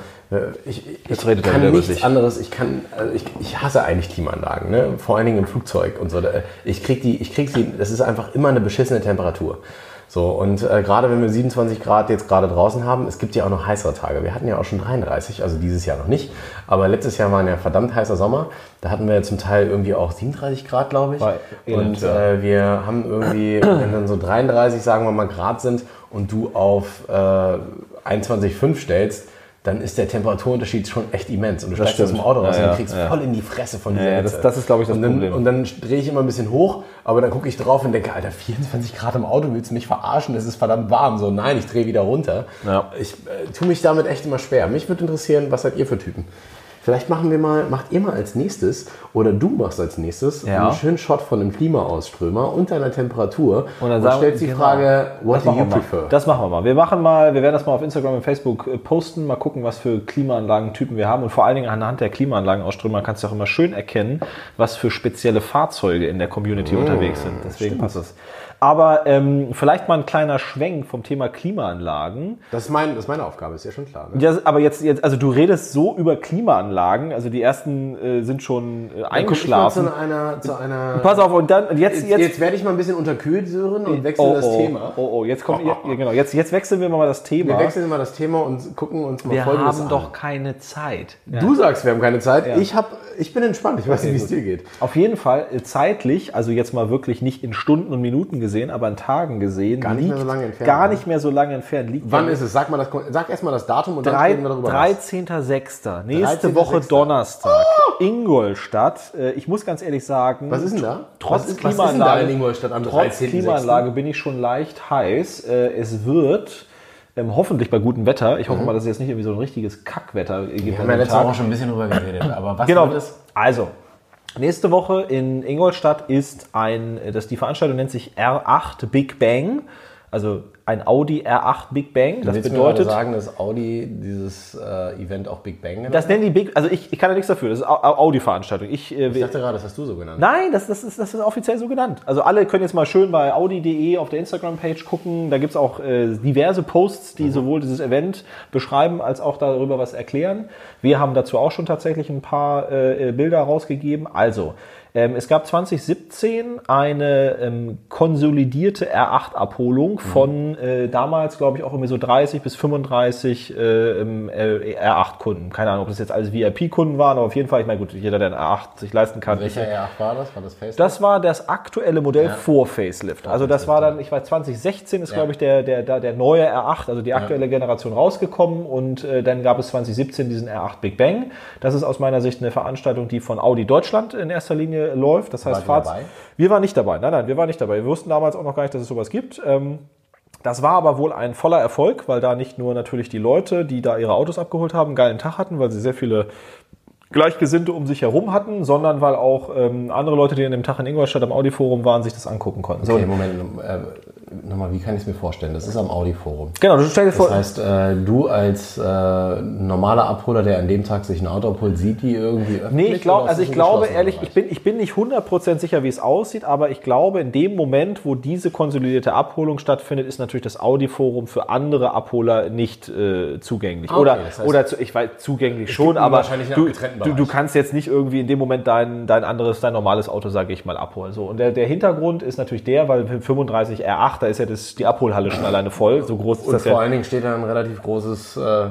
ich,
Jetzt
ich
er
kann
wieder
nichts
sich.
anderes, ich kann, also ich, ich hasse eigentlich Klimaanlagen, ne? vor allen Dingen im Flugzeug und so. Da- Ich krieg die, ich krieg sie, das ist einfach immer eine beschissene Temperatur. So, und äh, gerade wenn wir 27 Grad jetzt gerade draußen haben, es gibt ja auch noch heißere Tage. Wir hatten ja auch schon 33, also dieses Jahr noch nicht. Aber letztes Jahr war ein ja verdammt heißer Sommer. Da hatten wir zum Teil irgendwie auch 37 Grad, glaube ich.
War
und äh, wir haben irgendwie, wenn dann so 33, sagen wir mal, Grad sind und du auf äh, 21,5 stellst, dann ist der Temperaturunterschied schon echt immens. Und du steigst aus dem
stimmt.
Auto raus
Ja,
und
ja,
kriegst
ja.
voll in die Fresse von dieser
Ja, das- das ist, glaube ich, das
und dann,
Problem.
Und dann drehe ich immer ein bisschen hoch, aber dann gucke ich drauf und denke, Alter, 24 Grad im Auto, willst du mich verarschen? Es ist verdammt warm. So, nein, ich drehe wieder runter.
Ja.
Ich äh, tue mich damit echt immer schwer. Mich würde interessieren, was seid ihr für Typen? Vielleicht machen wir mal, macht ihr mal als nächstes oder du machst als nächstes
Ja.
einen schönen Shot von einem Klimaausströmer und deiner Temperatur
Und dann
und stellst die
genau.
Frage, what
Das
do you
mal.
prefer?
Das machen wir mal. Wir machen mal, wir werden das mal auf Instagram und Facebook äh, posten, mal gucken, was für Klimaanlagentypen wir haben und vor allen Dingen anhand der Klimaanlagenausströmer kannst du auch immer schön erkennen, was für spezielle Fahrzeuge in der Community unterwegs sind. Deswegen passt es. Aber ähm, vielleicht mal ein kleiner Schwenk vom Thema Klimaanlagen.
Das ist, mein, das ist meine Aufgabe, ist ja schon klar. Ne?
Ja, aber jetzt, jetzt, also du redest so über Klimaanlagen, also die ersten äh, sind schon äh,
guck ich
eingeschlafen.
Zu einer, zu einer
Pass auf, und dann, jetzt,
Jetzt,
jetzt,
jetzt werde ich mal ein bisschen unterkühlt, Sören, und wechsle
oh,
das
oh,
Thema.
Oh, oh, jetzt kommt, ja, genau, jetzt, jetzt wechseln wir mal das Thema.
Wir wechseln mal das Thema und gucken uns mal
Wir
Folgendes
haben
an.
doch keine Zeit.
Du sagst, wir haben keine Zeit. Ich, hab, ich bin entspannt. Ich weiß nicht, wie es dir geht.
Auf jeden Fall äh, zeitlich, also jetzt mal wirklich nicht in Stunden und Minuten gesehen, aber in Tagen gesehen.
Gar nicht
liegt
mehr so lange entfernt,
Gar
ne?
nicht mehr so lange entfernt. Liegt
Wann ist es? Sag, mal das, sag erstmal das Datum und dann
Drei-
reden wir darüber.
13.06. Nächste
13.06..
Woche Donnerstag. Ingolstadt. Äh, Ich muss ganz ehrlich sagen.
Was ist denn da?
Trotz
was ist, was ist denn da
Klimaanlage,
in Ingolstadt am
trotz
13.06.?
Klimaanlage bin ich schon leicht heiß. Äh, Es wird ähm, hoffentlich bei gutem Wetter. Ich hoffe mal, dass es jetzt nicht irgendwie so ein richiges Kackwetter gibt.
Mhm. Wir haben ja letzte. Woche schon ein bisschen drüber geredet. Aber was
Genau.
wird es?
Also, nächste Woche in Ingolstadt ist ein, das die Veranstaltung nennt sich R8 Big Bang. Also ein Audi R8 Big Bang. Das
Willst du mir
bedeutet,
sagen, dass Audi dieses äh, Event auch Big Bang genannt
das nennen die Big, also ich, ich kann ja nichts dafür. Das ist Au- Au- Audi-Veranstaltung. Ich, äh,
Ich dachte gerade, das hast du so genannt.
Nein, das, das, ist, das ist offiziell so genannt. Also alle können jetzt mal schön bei audi.de auf der Instagram-Page gucken. Da gibt es auch äh, diverse Posts, die sowohl dieses Event beschreiben als auch darüber was erklären. Wir haben dazu auch schon tatsächlich ein paar äh, äh, Bilder rausgegeben. Also, ähm, es gab 2017 eine ähm, konsolidierte R8-Abholung von äh, damals, glaube ich, auch irgendwie so 30 bis 35 äh, ähm, äh, R8-Kunden. Keine Ahnung, ob das jetzt alles VIP-Kunden waren, aber auf jeden Fall, ich meine, gut, jeder, der ein R8 sich leisten kann,
Welcher R8 war das? War das Facebook?
das war das aktuelle Modell vor Facelift. Also das war dann, ich weiß, 2016 ist,
Ja.
glaube ich, der, der, der, neue R8, also die aktuelle Generation rausgekommen und äh, dann gab es 2017 diesen R8 Big Bang. Das ist aus meiner Sicht eine Veranstaltung, die von Audi Deutschland in erster Linie läuft. Das heißt, Fahrt- wir waren nicht dabei. Nein, nein, wir waren nicht dabei. Wir wussten damals auch noch gar nicht, dass es sowas gibt. Ähm, das war aber wohl ein voller Erfolg, weil da nicht nur natürlich die Leute, die da ihre Autos abgeholt haben, einen geilen Tag hatten, weil sie sehr viele Gleichgesinnte um sich herum hatten, sondern weil auch ähm, andere Leute, die an dem Tag in Ingolstadt am Audi-Forum waren, sich das angucken konnten. So,
Okay, Moment, äh, nochmal, wie kann ich es mir vorstellen? Das ist am Audi-Forum.
Genau, du stell dir vor,
Das heißt, äh, du als äh, normaler Abholer, der an dem Tag sich ein Auto abholt, sieht die irgendwie öffentlich?
Nee, ich glaube,
oder ist
also ich glaube ehrlich,
Bereich?
ich bin, ich bin nicht 100% sicher, wie es aussieht, aber ich glaube, in dem Moment, wo diese konsolidierte Abholung stattfindet, ist natürlich das Audi-Forum für andere Abholer nicht äh, zugänglich.
Ah, okay,
oder,
das heißt-
oder zu, ich weiß, zugänglich schon, aber du, du, du kannst jetzt nicht irgendwie in dem Moment dein, dein anderes, dein normales Auto, sage ich mal, abholen. So. Und der, der Hintergrund ist natürlich der, weil 35 R8, da ist ja das, die Abholhalle schon alleine voll. So groß ist
Und
das
vor
ja.
allen Dingen steht da ein relativ großes, äh,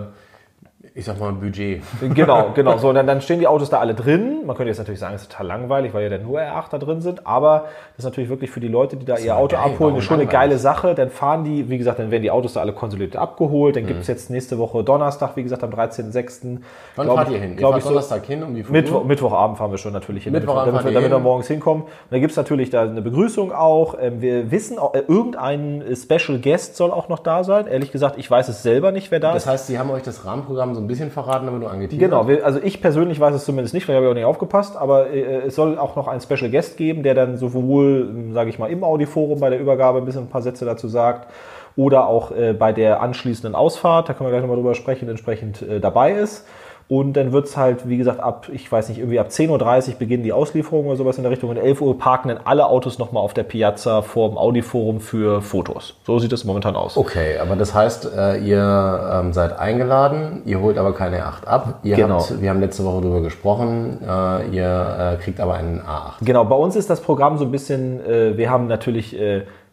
ich sag mal, Budget.
Genau, genau. So, dann, dann stehen die Autos da alle drin. Man könnte jetzt natürlich sagen, es ist total langweilig, weil ja dann nur R8 da drin sind. Aber das ist natürlich wirklich für die Leute, die da ihr Auto
geil,
abholen, eine
langweilig?
geile Sache. Dann fahren die, wie gesagt, dann werden die Autos da alle konsolidiert abgeholt. Dann
Mhm.
gibt es jetzt nächste Woche Donnerstag, wie gesagt, am 13.06.
Wann
glaub
fahrt ihr hin?
Ich so-
Donnerstag hin, um wie viel
Mittwoch? Mittwochabend fahren wir schon natürlich hin,
Mittwochabend
damit, wir- damit wir morgens hinkommen. Und da gibt es natürlich da eine Begrüßung auch. Ähm, Wir wissen, auch, äh, irgendein Special Guest soll auch noch da sein. Ehrlich gesagt, ich weiß es selber nicht, wer da ist.
Das heißt, sie haben euch das Rahmenprogramm so ein bisschen verraten, aber nur angeteasert?
Genau, wir, also ich persönlich weiß es zumindest nicht, weil ich habe ja auch nicht aufgepasst, aber äh, es soll auch noch einen Special Guest geben, der dann sowohl, sage ich mal, im Audi-Forum bei der Übergabe ein bisschen ein paar Sätze dazu sagt oder auch äh, bei der anschließenden Ausfahrt, da können wir gleich nochmal drüber sprechen, entsprechend äh, dabei ist. Und dann wird es halt, wie gesagt, ab, ich weiß nicht, irgendwie ab 10.30 Uhr beginnen die Auslieferungen oder sowas in der Richtung. Und 11 Uhr parken dann alle Autos nochmal auf der Piazza vor dem Audi-Forum für Fotos. So sieht es momentan aus.
Okay, aber das heißt, äh, ihr ähm, seid eingeladen, ihr holt aber keine 8 ab. Ihr
Genau.
habt, wir haben letzte Woche darüber gesprochen, äh, ihr äh, kriegt aber einen A8.
Genau, bei uns ist das Programm so ein bisschen, wir haben natürlich,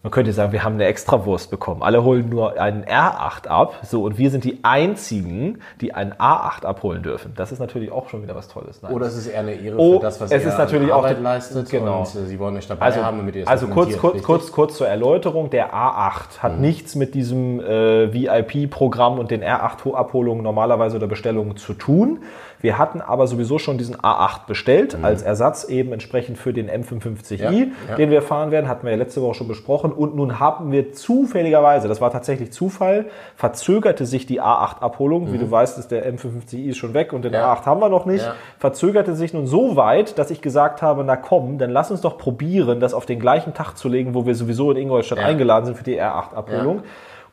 man könnte sagen, wir haben eine Extrawurst bekommen. Alle holen nur einen R8 ab, so, und wir sind die einzigen, die einen A8 abholen dürfen. Das ist natürlich auch schon wieder was Tolles. Nein.
Oder es ist eher eine Ehre
Oh,
für das, was
es
ihr
ist natürlich auch
Arbeit
die-
leistet
genau.
und äh, sie wollen euch dabei
also,
haben, damit ihr es
also kurz, kurz,
richtig?
kurz, kurz zur Erläuterung, der A8 hat nichts mit diesem äh, VIP-Programm und den R8-Abholungen normalerweise oder Bestellungen zu tun. Wir hatten aber sowieso schon diesen A8 bestellt, als Ersatz eben entsprechend für den M55i,
Ja, ja.
den wir fahren werden, hatten wir ja letzte Woche schon besprochen. Und nun haben wir zufälligerweise, das war tatsächlich Zufall, verzögerte sich die A8-Abholung. Wie du weißt, ist der M55i ist schon weg und den
Mhm. Ja.
A8 haben wir noch nicht. Verzögerte sich nun so weit, dass ich gesagt habe, na komm, dann lass uns doch probieren, das auf den gleichen Tag zu legen, wo wir sowieso in Ingolstadt eingeladen sind für die R8-Abholung.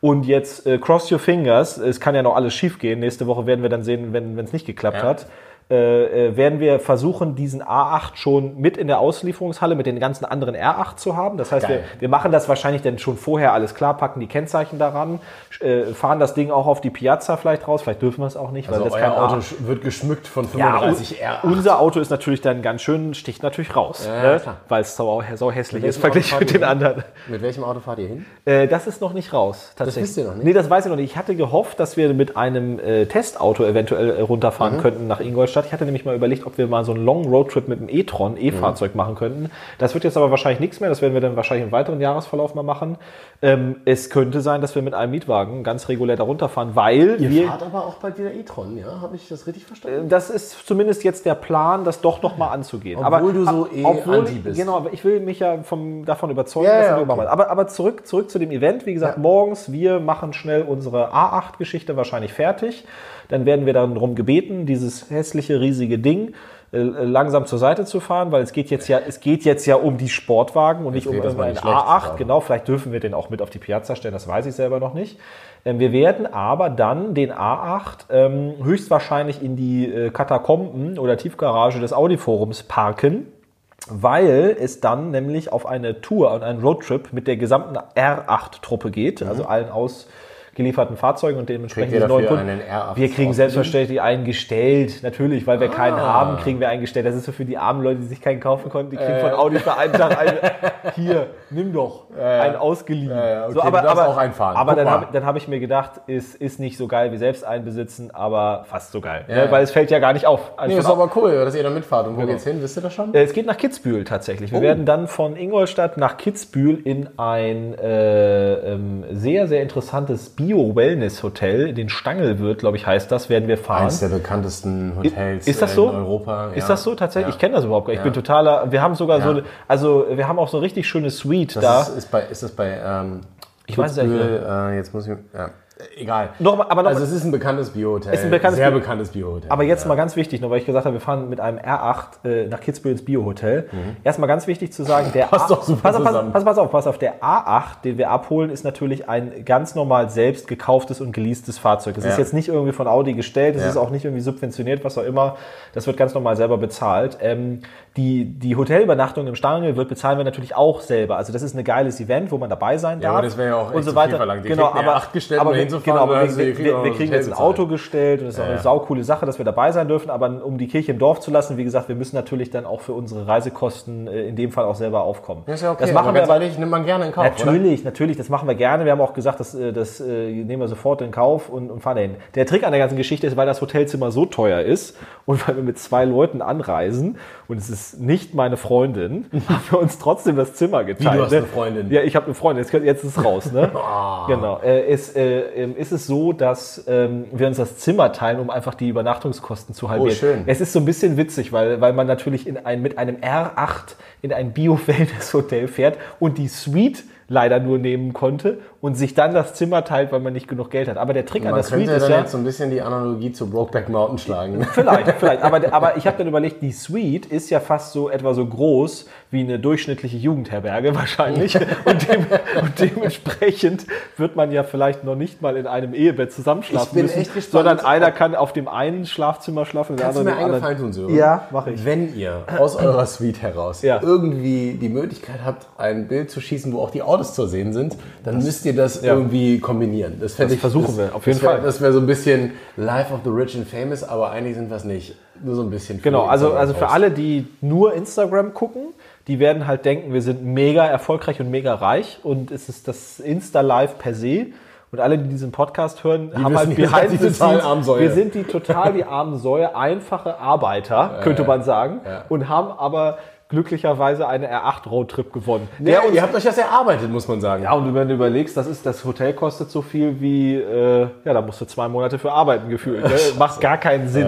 Und jetzt äh, cross your fingers, es kann ja noch alles schief gehen. Nächste Woche werden wir dann sehen, wenn es nicht geklappt
Ja.
hat. Äh, äh, werden wir versuchen, diesen A8 schon mit in der Auslieferungshalle mit den ganzen anderen R8 zu haben. Das heißt, wir, wir machen das wahrscheinlich dann schon vorher alles klar, packen die Kennzeichen daran, äh, fahren das Ding auch auf die Piazza vielleicht raus. Vielleicht dürfen wir es auch nicht,
Also
weil das
euer
kein
Auto
A8
sch- wird geschmückt von
ja,
35 R8.
unser Auto ist natürlich dann ganz schön, sticht natürlich raus,
Ja,
ne? weil es sau, sau hässlich ist verglichen mit den
ihr
anderen.
Mit welchem Auto fahrt ihr hin?
Äh, das ist noch nicht raus, tatsächlich.
wisst ihr noch nicht?
Nee, das weiß ich noch nicht. Ich hatte gehofft, dass wir mit einem äh, Testauto eventuell runterfahren
Mhm.
könnten nach Ingolstadt. Ingolstadt. Ich hatte nämlich mal überlegt, ob wir mal so einen Long Roadtrip mit einem e-tron, E-Fahrzeug machen könnten. Das wird jetzt aber wahrscheinlich nichts mehr. Das werden wir dann wahrscheinlich im weiteren Jahresverlauf mal machen. Ähm, es könnte sein, dass wir mit einem Mietwagen ganz regulär darunter fahren, weil
Ihr
wir...
fahrt aber auch bald wieder e-tron, ja? Habe ich das richtig verstanden?
Das ist zumindest jetzt der Plan, das doch noch mal anzugehen.
Obwohl du so eh
obwohl
anti bist.
Genau, aber ich will mich ja vom, davon überzeugen,
Ja,
dass
ja,
wir
okay.
machen. Aber, aber zurück, zurück zu dem Event. Wie gesagt,
Ja.
morgens, wir machen schnell unsere A8-Geschichte wahrscheinlich fertig. Dann werden wir dann darum gebeten, dieses hässliche, riesige Ding äh, langsam zur Seite zu fahren, weil es geht jetzt ja, es geht jetzt ja um die Sportwagen und nicht um irgendeinen
nicht schlecht,
A8.
aber-
Genau, vielleicht dürfen wir den auch mit auf die Piazza stellen, das weiß ich selber noch nicht. Ähm, Wir werden aber dann den A8 ähm, höchstwahrscheinlich in die äh, Katakomben oder Tiefgarage des Audi-Forums parken, weil es dann nämlich auf eine Tour und einen Roadtrip mit der gesamten R8-Truppe geht, also allen ausgelieferten Fahrzeugen und dementsprechend die neuen Kunden.
einen R8
Wir kriegen selbstverständlich einen gestellt, natürlich, weil wir keinen
Ah.
haben, kriegen wir einen gestellt. Das ist so für die armen Leute, die sich keinen kaufen konnten, die kriegen von Audi für einen Tag einen, hier, nimm doch, einen ausgeliehen.
Ja, okay,
so, aber aber,
auch einen fahren.
aber
Guck
dann habe hab ich mir gedacht, es ist nicht so geil wie selbst einen besitzen, aber fast so geil.
Ja,
ne?
ja.
Weil es fällt ja gar nicht auf.
Nee, ist aber cool, dass ihr da mitfahrt. Und wo geht's hin? Wisst ihr das schon?
Äh, Es geht nach Kitzbühel tatsächlich. Wir
Oh.
werden dann von Ingolstadt nach Kitzbühel in ein äh, ähm, sehr, sehr interessantes Bio-Wellness-Hotel, den Stangelwirt, glaube ich, heißt das, werden wir fahren.
Eines der bekanntesten Hotels
Ist das
äh,
so?
in Europa.
Ist
ja.
das so tatsächlich?
Ja.
Ich kenne das überhaupt gar nicht. Ich bin totaler. Wir haben sogar so, also wir haben auch so eine richtig schöne Suite da.
Das ist, ist, bei, ist das bei. Ähm,
Ich weiß es ja nicht
äh, Jetzt muss ich. Ja. Egal.
Noch aber noch
also, es ist ein bekanntes Biohotel.
Ist ein bekanntes
Sehr
Bio-
bekanntes Biohotel.
Aber jetzt
ja.
mal ganz wichtig, nur weil ich gesagt habe, wir fahren mit einem R8 äh, nach Kitzbühel ins Biohotel. Erstmal ganz wichtig zu sagen, der
Mhm. Passt
A-
doch super
pass, auf, pass,
zusammen.
pass, pass auf, pass auf, der A8, den wir abholen, ist natürlich ein ganz normal selbst gekauftes und geleastes Fahrzeug. Das ist
Ja.
jetzt nicht irgendwie von Audi gestellt, das
Ja.
ist auch nicht irgendwie subventioniert, was auch immer. Das wird ganz normal selber bezahlt. Ähm, die, die Hotelübernachtung im Stangl wird bezahlen wir natürlich auch selber. Also das ist ein geiles Event, wo man dabei sein darf.
Ja, aber das wäre ja auch
und so weiter.
verlangt.
Genau, aber,
R8 gestellt,
aber
um
wir, genau, aber wir, wir, wir, wir kriegen jetzt ein. Auto gestellt und das ist auch
Ja,
eine
ja.
saukoole Sache, dass wir dabei sein dürfen, aber um die Kirche im Dorf zu lassen, wie gesagt, wir müssen natürlich dann auch für unsere Reisekosten äh, in dem Fall auch selber aufkommen.
Das ist ja okay.
Das machen
aber
wir aber
ehrlich, nimmt man gerne in Kauf.
Natürlich, natürlich, das machen wir gerne. Wir haben auch gesagt, das, äh, das äh, nehmen wir sofort in Kauf und, und fahren dahin. Der Trick an der ganzen Geschichte ist, weil das Hotelzimmer so teuer ist und weil wir mit zwei Leuten anreisen und es ist nicht meine Freundin, haben wir uns trotzdem das Zimmer geteilt.
du hast
ne?
eine Freundin?
Ja, ich habe eine Freundin. Jetzt, jetzt ist es raus. Ne? Genau. Äh, ist, äh, ähm, ist es so, dass ähm, wir uns das Zimmer teilen, um einfach die Übernachtungskosten zu halbieren.
Oh, schön.
Es ist so ein bisschen witzig, weil, weil man natürlich in ein, mit einem R8 in ein Bio-Wellness-Hotel fährt und die Suite leider nur nehmen konnte und sich dann das Zimmer teilt, weil man nicht genug Geld hat. Aber der Trick an
Man
der Suite
könnte
ist
dann
ja...
jetzt so ein bisschen die Analogie zu Brokeback Mountain schlagen.
Vielleicht, vielleicht. Aber, aber ich habe dann überlegt, die Suite ist ja fast so etwa so groß wie eine durchschnittliche Jugendherberge wahrscheinlich. Und, dem, und dementsprechend wird man ja vielleicht noch nicht mal in einem Ehebett zusammenschlafen müssen,
echt gespannt,
sondern einer kann auf dem einen Schlafzimmer schlafen, der andere
mir
im
einen
anderen.
Gefallen tun, Sören?
Ja, mache ich.
Wenn ihr aus eurer Suite heraus
Ja.
irgendwie die Möglichkeit habt, ein Bild zu schießen, wo auch die Autos zu sehen sind, dann müsst ihr das
Ja.
irgendwie kombinieren. Das,
Das versuchen wir, auf jeden
das wär,
Fall.
Das wäre so ein bisschen Life of the Rich and Famous, aber eigentlich sind wir es nicht. Nur so ein bisschen.
Genau,
die
also, also für alle, die nur Instagram gucken, die werden halt denken, wir sind mega erfolgreich und mega reich und es ist das Insta-Live per se. Und alle, die diesen Podcast hören, haben halt
die
the scenes-. Wir sind die total die armen Säue, einfache Arbeiter, könnte man sagen,
Ja.
und haben aber glücklicherweise eine R8 Roadtrip gewonnen.
Ja, ihr habt euch das erarbeitet, muss man sagen.
Ja, und wenn du überlegst, das, ist, das Hotel kostet so viel wie, äh, ja, da musst du zwei Monate für arbeiten gefühlt. Ne? Macht gar keinen Sinn.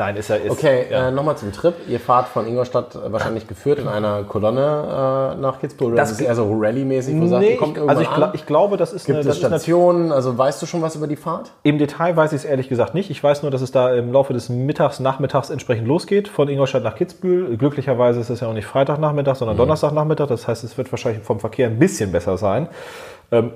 Nein, ist ja ist.
Okay,
ja.
äh, nochmal zum Trip. Ihr fahrt von Ingolstadt äh, wahrscheinlich geführt in einer Kolonne äh, nach Kitzbühel. Das, ist eher so Rallye-mäßig, wo ihr sagt,
Nee,
ihr kommt
ich, also ich, gla- ich glaube, das ist
Gibt
eine,
es
ist eine
Stationen? Also weißt du schon was über die Fahrt?
Im Detail weiß ich es ehrlich gesagt nicht. Ich weiß nur, dass es da im Laufe des Mittags, Nachmittags entsprechend losgeht, von Ingolstadt nach Kitzbühel. Glücklicherweise ist es ja auch nicht Freitagnachmittag, sondern Donnerstagnachmittag. Das heißt, es wird wahrscheinlich vom Verkehr ein bisschen besser sein. Ähm,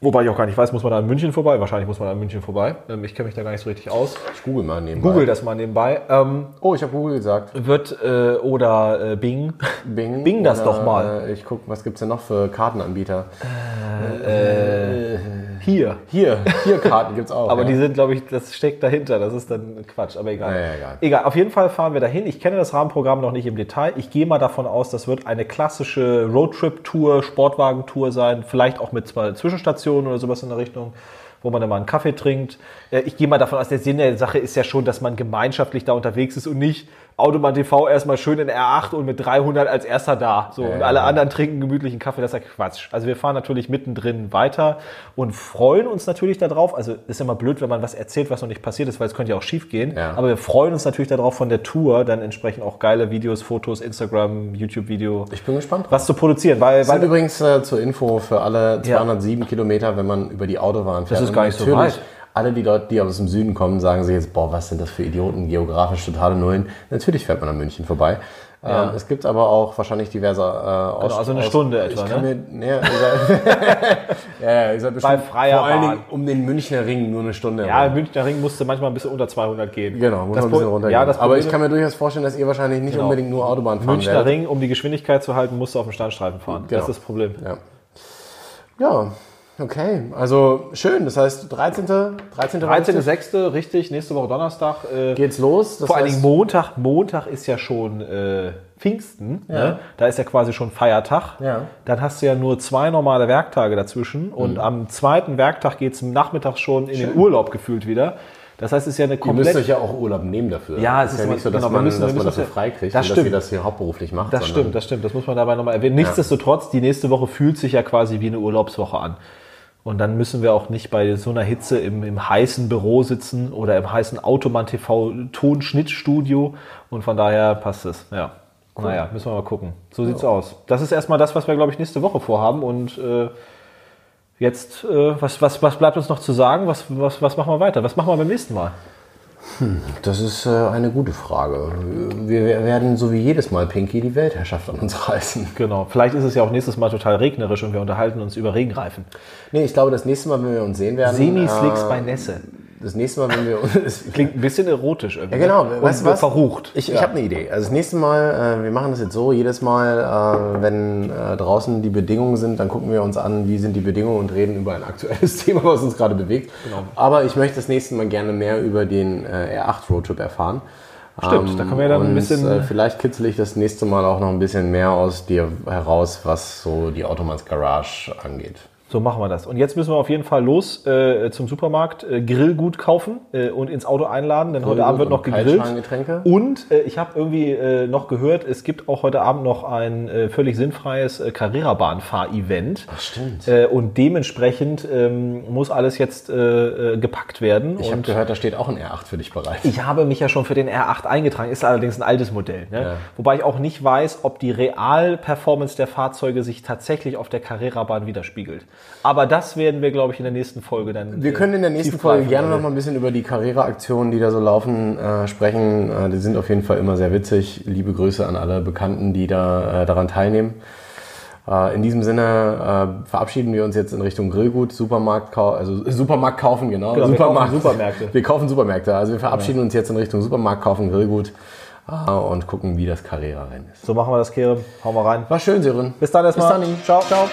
wobei ich auch gar nicht weiß, muss man da in München vorbei? Wahrscheinlich muss man da in München vorbei. Ähm, ich kenne mich da gar nicht so richtig aus.
Ich google mal nebenbei.
Google das mal nebenbei. Ähm,
Oh, ich habe Google gesagt.
wird äh, oder äh, Bing.
Bing.
Bing das
oder,
doch mal.
Äh, ich guck, was gibt's denn noch für Kartenanbieter?
Hier.
Hier, hier Karten gibt's auch.
Aber
ja.
die sind, glaube ich, das steckt dahinter. Das ist dann Quatsch, aber egal.
Ja, ja, egal.
Egal, auf jeden Fall fahren wir dahin. Ich kenne das Rahmenprogramm noch nicht im Detail. Ich gehe mal davon aus, das wird eine klassische Roadtrip-Tour, Sportwagentour sein. Vielleicht auch mit zwei Zwischenstationen oder sowas in der Richtung. wo man dann mal einen Kaffee trinkt. Äh, ich gehe mal davon aus, der Sinn der Sache ist ja schon, dass man gemeinschaftlich da unterwegs ist und nicht Autobahn TV erstmal schön in R8 und mit 300 als erster da. So, und alle anderen trinken gemütlichen Kaffee, das ist ja Quatsch. Also wir fahren natürlich mittendrin weiter und freuen uns natürlich darauf. Also ist immer blöd, wenn man was erzählt, was noch nicht passiert ist, weil es könnte ja auch schief gehen.
Ja.
Aber wir freuen uns natürlich darauf von der Tour, dann entsprechend auch geile Videos, Fotos, Instagram, YouTube-Video,
Ich bin gespannt.
was zu produzieren. Weil,
Das sind
weil
übrigens äh, zur Info für alle 207 Kilometer, wenn man über die Autobahn fährt.
ist gar nicht so weit.
Alle die Leute, die aus dem Süden kommen, sagen sich jetzt, boah, was sind das für Idioten, geografisch totale Nullen. Natürlich fährt man an München vorbei. Ähm, es gibt aber auch wahrscheinlich diverse äh, Aus-
also eine Stunde
ich
etwa,
Kann
ne?
mir, nee, ja, ja, ihr seid bestimmt
Bei freier
vor allen. Dingen um den Münchner Ring nur eine Stunde.
ja,
herum.
Münchner Ring musste manchmal ein bisschen unter 200 gehen.
Genau, muss
Das
man ein bisschen runtergehen.
Ja, das
aber ich kann mir durchaus vorstellen, dass ihr wahrscheinlich nicht
Genau.
unbedingt nur Autobahn fahren
Münchner
werdet.
Ring, um die Geschwindigkeit zu halten, musst du auf dem Standstreifen fahren.
Genau.
Das ist das Problem.
Ja. ja, okay. Also schön. Das heißt, 13. 13.
13.06. richtig, nächste Woche Donnerstag. Äh,
geht's los. Das
vor allen Dingen Montag. Montag ist ja schon äh, Pfingsten. Ne? Da ist ja quasi schon Feiertag.
Ja.
Dann hast du ja nur zwei normale Werktage dazwischen. Und am zweiten Werktag geht es nachmittags schon in den Urlaub gefühlt wieder. Das heißt, es ist ja eine
Ihr müsst
komplett...
euch ja auch Urlaub nehmen dafür.
Ja,
es ist ja nicht so, dass
genau,
man,
müssen-
dass man
uns ja-
freikriegt
Das
und dass ihr das hier hauptberuflich macht.
Das stimmt, das stimmt. Das muss man dabei nochmal erwähnen. Nichtsdestotrotz, die nächste Woche fühlt sich ja quasi wie eine Urlaubswoche an. Und dann müssen wir auch nicht bei so einer Hitze im, im heißen Büro sitzen oder im heißen Autobahn TV Tonschnittstudio. Und von daher passt es. Ja. Naja, müssen wir mal gucken. So sieht's aus. Das ist erstmal das, was wir, glaube ich, nächste Woche vorhaben. Und äh, jetzt, äh, was, was, was bleibt uns noch zu sagen? Was, was, was machen wir weiter? Was machen wir beim nächsten Mal?
Das ist äh, eine gute Frage. Wir wir werden so wie jedes Mal, Pinky, die Weltherrschaft an uns reißen.
Genau. Vielleicht ist es ja auch nächstes Mal total regnerisch und wir unterhalten uns über Regenreifen.
Nee, ich glaube, das nächste Mal, wenn wir uns sehen werden.
Semi-Slicks
äh,
bei Nässe.
Das nächste Mal, wenn wir uns.
Klingt ein bisschen erotisch irgendwie.
Ja, genau. Weißt du was?
verrucht.
Ich, ich habe eine Idee. Also das nächste Mal, äh, wir machen das jetzt so, jedes Mal, äh, wenn äh, draußen die Bedingungen sind, dann gucken wir uns an, wie sind die Bedingungen und reden über ein aktuelles Thema, was uns gerade bewegt.
Genau.
Aber ich möchte das nächste Mal gerne mehr über den äh, R8 Roadtrip erfahren. Ähm,
Stimmt, da können wir dann ein
und,
bisschen-
Äh, vielleicht kitzel ich das nächste Mal auch noch ein bisschen mehr aus dir heraus, was so die Automanns Garage angeht.
So machen wir das. Und jetzt müssen wir auf jeden Fall los äh, zum Supermarkt, äh, Grillgut kaufen äh, und ins Auto einladen, denn heute Abend wird noch gegrillt. Und äh, ich habe irgendwie äh, noch gehört, es gibt auch heute Abend noch ein äh, völlig sinnfreies äh, Carrera-Bahn-Fahr-Event.
stimmt.
Äh, und dementsprechend ähm, muss alles jetzt äh, äh, gepackt werden.
Ich habe gehört, da steht auch ein R8 für dich bereit.
Ich habe mich ja schon für den R8 eingetragen, ist allerdings ein altes Modell. Ne?
Ja.
Wobei ich auch nicht weiß, ob die Real-Performance der Fahrzeuge sich tatsächlich auf der Carrera-Bahn widerspiegelt. Aber das werden wir, glaube ich, in der nächsten Folge dann.
Wir
äh,
können in der nächsten Folge gerne noch mal ein bisschen über die Carrera-Aktionen, die da so laufen, äh, sprechen. Äh, die sind auf jeden Fall immer sehr witzig. Liebe Grüße an alle Bekannten, die da äh, daran teilnehmen. Äh, in diesem Sinne äh, verabschieden wir uns jetzt in Richtung Grillgut, Supermarkt, also Supermarkt kaufen, genau.
Genau, wir
Supermarkt.
kaufen Supermärkte.
Wir kaufen Supermärkte. Also wir verabschieden uns jetzt in Richtung Supermarkt, kaufen Grillgut und gucken, wie das Carrera-Rennen ist.
So machen wir das, Kere. Hauen wir rein.
War schön, Sören.
Bis dann erstmal.
Bis dann.
Ciao. Ciao.